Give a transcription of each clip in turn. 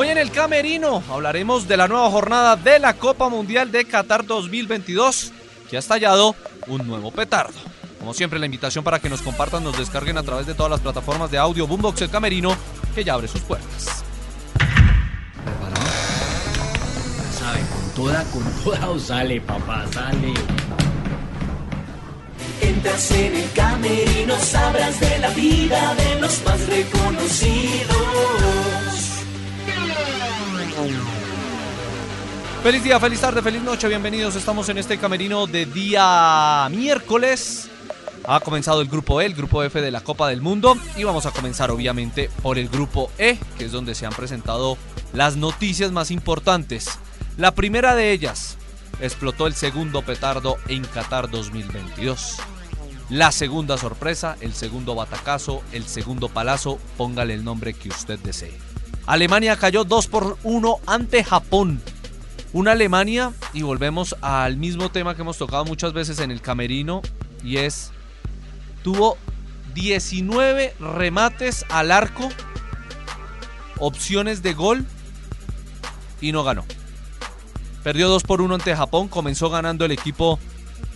Hoy en el Camerino hablaremos de la nueva jornada de la Copa Mundial de Qatar 2022, que ha estallado un nuevo petardo. Como siempre, la invitación para que nos compartan, nos descarguen a través de todas las plataformas de audio Boombox El Camerino, que ya abre sus puertas. Con toda, con toda o sale, papá, sale. Entras en el camerino, sabrás de la vida de los más reconocidos. Feliz día, feliz tarde, feliz noche, bienvenidos. Estamos en este camerino de día miércoles. Ha comenzado el grupo E, el grupo F de la Copa del Mundo. Y vamos a comenzar, obviamente, por el grupo E, que es donde se han presentado las noticias más importantes. La primera de ellas, explotó el segundo petardo en Qatar 2022. La segunda sorpresa, el segundo batacazo, el segundo palazo, póngale el nombre que usted desee. Alemania cayó 2 por 1 ante Japón. Una Alemania, y volvemos al mismo tema que hemos tocado muchas veces en el camerino, y es, tuvo 19 remates al arco, opciones de gol, y no ganó. Perdió 2 por 1 ante Japón, comenzó ganando el equipo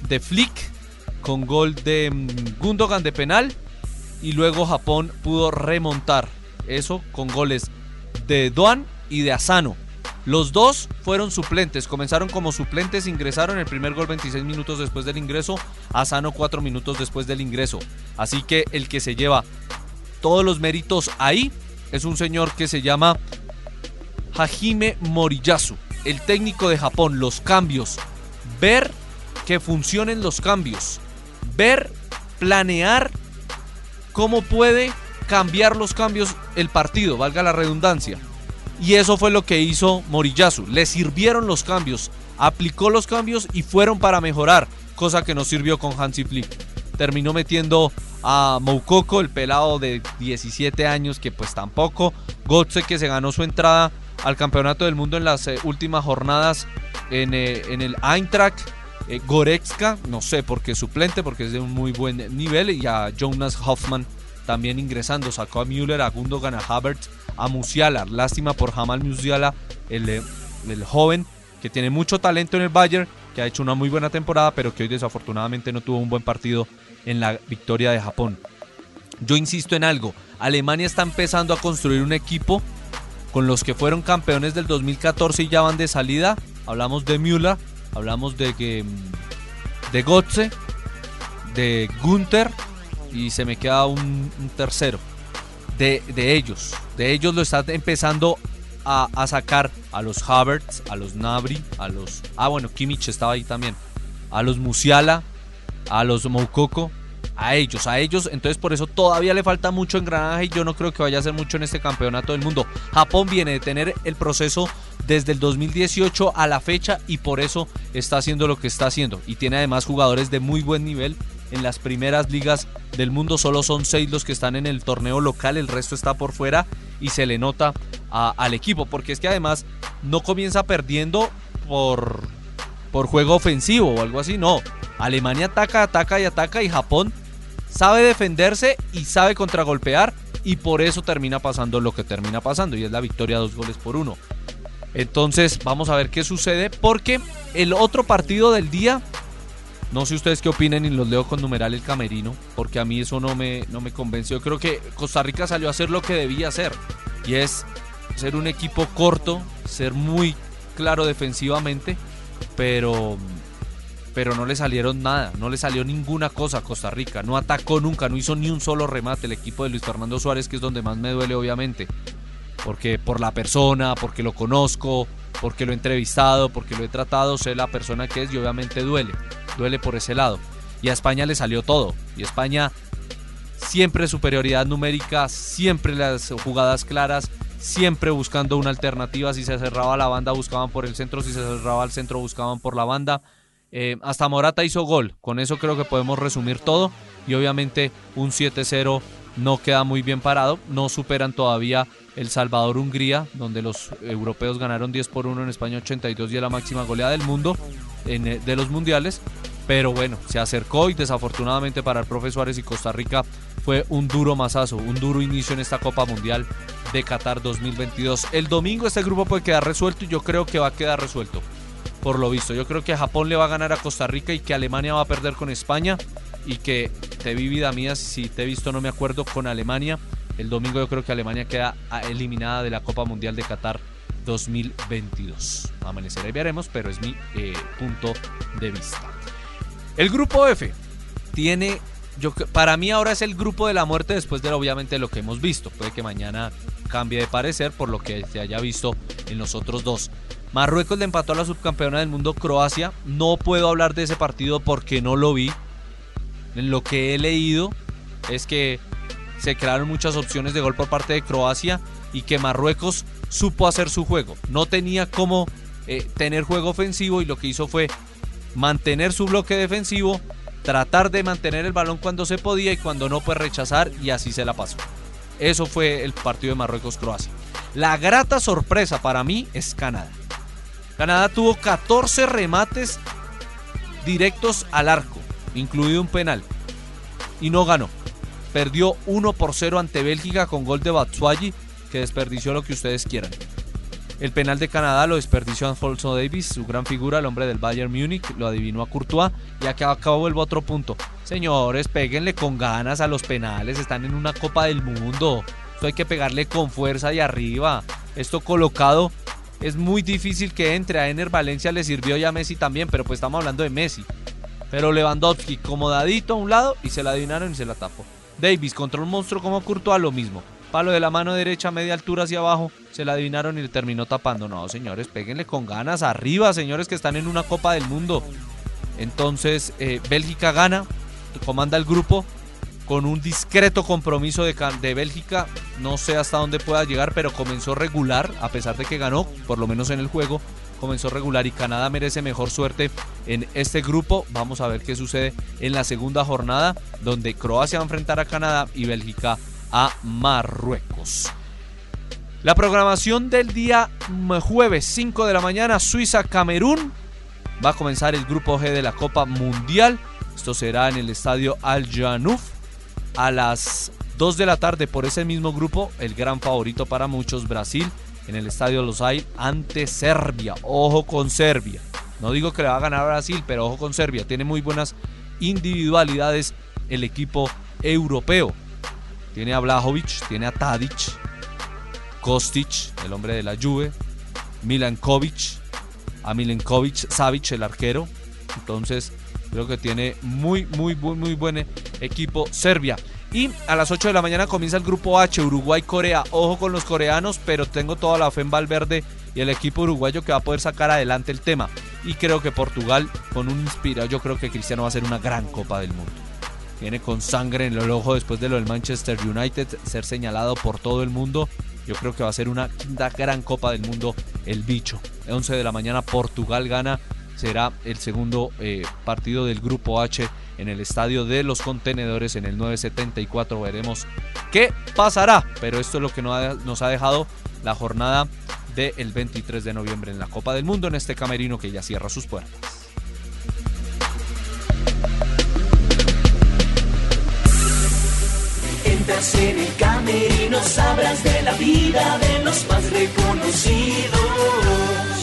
de Flick con gol de Gundogan de penal, y luego Japón pudo remontar eso con goles de Doan y de Asano. Los dos fueron suplentes, comenzaron como suplentes, ingresaron el primer gol 26 minutos después del ingreso, Asano 4 minutos después del ingreso. Así que el que se lleva todos los méritos ahí es un señor que se llama Hajime Moriyasu, el técnico de Japón, los cambios, ver que funcionen los cambios, ver, planear cómo puede cambiar los cambios el partido, valga la redundancia. Y eso fue lo que hizo Moriyasu. Le sirvieron los cambios, aplicó los cambios y fueron para mejorar, cosa que no sirvió con Hansi Flick. Terminó metiendo a Moukoko, el pelado de 17 años, que pues tampoco. Gotze, que se ganó su entrada al campeonato del mundo en las eh, últimas jornadas en, eh, en el Eintracht. Eh, no sé por qué suplente, porque es de un muy buen nivel. Y a Jonas Hoffman también ingresando. Sacó a Müller, a Gundogan, a Havertz, a Musiala. Lástima por Jamal Musiala, el, eh, el joven que tiene mucho talento en el Bayern, que ha hecho una muy buena temporada, pero que hoy desafortunadamente no tuvo un buen partido en la victoria de Japón. Yo insisto en algo, Alemania está empezando a construir un equipo con los que fueron campeones del 2014 y ya van de salida. Hablamos de Müller, hablamos de, de Gotze, de Gunther y se me queda un, tercero. De, de, ellos, de ellos lo está empezando a, a, sacar a los Havertz, a los Nabri, a los... Ah, bueno, Kimmich estaba ahí también. A los Musiala, a los Moukoko, a ellos, a ellos. Entonces por eso todavía le falta mucho engranaje y yo no creo que vaya a hacer mucho en este campeonato del mundo. Japón viene de tener el proceso desde el 2018 a la fecha y por eso está haciendo lo que está haciendo. Y tiene además jugadores de muy buen nivel en las primeras ligas del mundo. Solo son seis los que están en el torneo local, el resto está por fuera y se le nota al equipo. Porque es que además no comienza perdiendo por, por juego ofensivo o algo así, no. Alemania ataca, ataca y ataca y Japón sabe defenderse y sabe contragolpear y por eso termina pasando lo que termina pasando y es la victoria dos goles por uno. Entonces vamos a ver qué sucede porque el otro partido del día, no sé ustedes qué opinen y los leo con numeral el camerino, porque a mí eso no me, no me convenció. Creo que Costa Rica salió a hacer lo que debía hacer y es ser un equipo corto, ser muy claro defensivamente, pero pero no le salieron nada, no le salió ninguna cosa a Costa Rica, no atacó nunca, no hizo ni un solo remate el equipo de Luis Fernando Suárez, que es donde más me duele obviamente, porque por la persona, porque lo conozco, porque lo he entrevistado, porque lo he tratado, sé la persona que es y obviamente duele, duele por ese lado. Y a España le salió todo, y España siempre superioridad numérica, siempre las jugadas claras, siempre buscando una alternativa, si se cerraba la banda buscaban por el centro, si se cerraba el centro buscaban por la banda eh, hasta Morata hizo gol. Con eso creo que podemos resumir todo. Y obviamente un 7-0 no queda muy bien parado. No superan todavía El Salvador-Hungría, donde los europeos ganaron 10 por 1 en España 82 y es la máxima goleada del mundo en, eh, de los mundiales. Pero bueno, se acercó y desafortunadamente para el profe Suárez y Costa Rica fue un duro masazo, un duro inicio en esta Copa Mundial de Qatar 2022. El domingo este grupo puede quedar resuelto y yo creo que va a quedar resuelto, por lo visto. Yo creo que Japón le va a ganar a Costa Rica y que Alemania va a perder con España y que te vi vida mía, si te he visto no me acuerdo, con Alemania. El domingo yo creo que Alemania queda eliminada de la Copa Mundial de Qatar 2022. Amanecerá y veremos, pero es mi eh, punto de vista. El grupo F tiene, yo, para mí ahora es el grupo de la muerte después de obviamente lo que hemos visto. Puede que mañana cambie de parecer por lo que se haya visto en los otros dos. Marruecos le empató a la subcampeona del mundo Croacia. No puedo hablar de ese partido porque no lo vi. Lo que he leído es que se crearon muchas opciones de gol por parte de Croacia y que Marruecos supo hacer su juego. No tenía como eh, tener juego ofensivo y lo que hizo fue mantener su bloque defensivo, tratar de mantener el balón cuando se podía y cuando no pues rechazar y así se la pasó. Eso fue el partido de Marruecos-Croacia. La grata sorpresa para mí es Canadá. Canadá tuvo 14 remates directos al arco, incluido un penal, y no ganó. Perdió 1 por 0 ante Bélgica con gol de Batshuayi que desperdició lo que ustedes quieran. El penal de Canadá lo desperdició Alfonso Davis, su gran figura, el hombre del Bayern Múnich, lo adivinó a Courtois y acá, acá vuelvo otro punto. Señores, péguenle con ganas a los penales, están en una Copa del Mundo. Esto hay que pegarle con fuerza y arriba. Esto colocado es muy difícil que entre. A Ener Valencia le sirvió ya a Messi también, pero pues estamos hablando de Messi. Pero Lewandowski comodadito a un lado y se la adivinaron y se la tapó. Davis contra un monstruo como Courtois lo mismo palo de la mano derecha, media altura hacia abajo, se la adivinaron y le terminó tapando. No, señores, péguenle con ganas arriba, señores que están en una Copa del Mundo. Entonces, eh, Bélgica gana, comanda el grupo con un discreto compromiso de, de Bélgica. No sé hasta dónde pueda llegar, pero comenzó regular, a pesar de que ganó, por lo menos en el juego comenzó regular y Canadá merece mejor suerte en este grupo. Vamos a ver qué sucede en la segunda jornada, donde Croacia va a enfrentar a Canadá y Bélgica a Marruecos. La programación del día jueves 5 de la mañana, Suiza-Camerún. Va a comenzar el grupo G de la Copa Mundial. Esto será en el estadio Al Janouf a las 2 de la tarde por ese mismo grupo. El gran favorito para muchos, Brasil, en el estadio Losail ante Serbia. Ojo con Serbia. No digo que le va a ganar Brasil, pero ojo con Serbia. Tiene muy buenas individualidades el equipo europeo. Tiene a Blajovic, tiene a Tadic, Kostic, el hombre de la Juve, Milankovic, a Milenkovic, Savic, el arquero. Entonces, creo que tiene muy, muy, muy, muy buen equipo Serbia. Y a las 8 de la mañana comienza el grupo H, Uruguay-Corea. Ojo con los coreanos, pero tengo toda la fe en Valverde y el equipo uruguayo que va a poder sacar adelante el tema. Y creo que Portugal, con un inspira, yo creo que Cristiano va a ser una gran Copa del Mundo viene con sangre en el ojo después de lo del Manchester United, ser señalado por todo el mundo. Yo creo que va a ser una quinta gran Copa del Mundo el bicho. 11 de la mañana Portugal gana. Será el segundo eh, partido del Grupo H en el Estadio de los Contenedores en el 974. Veremos qué pasará. Pero esto es lo que nos ha dejado la jornada del 23 de noviembre en la Copa del Mundo en este camerino que ya cierra sus puertas. Entras en el camerino, sabrás de la vida de los más reconocidos.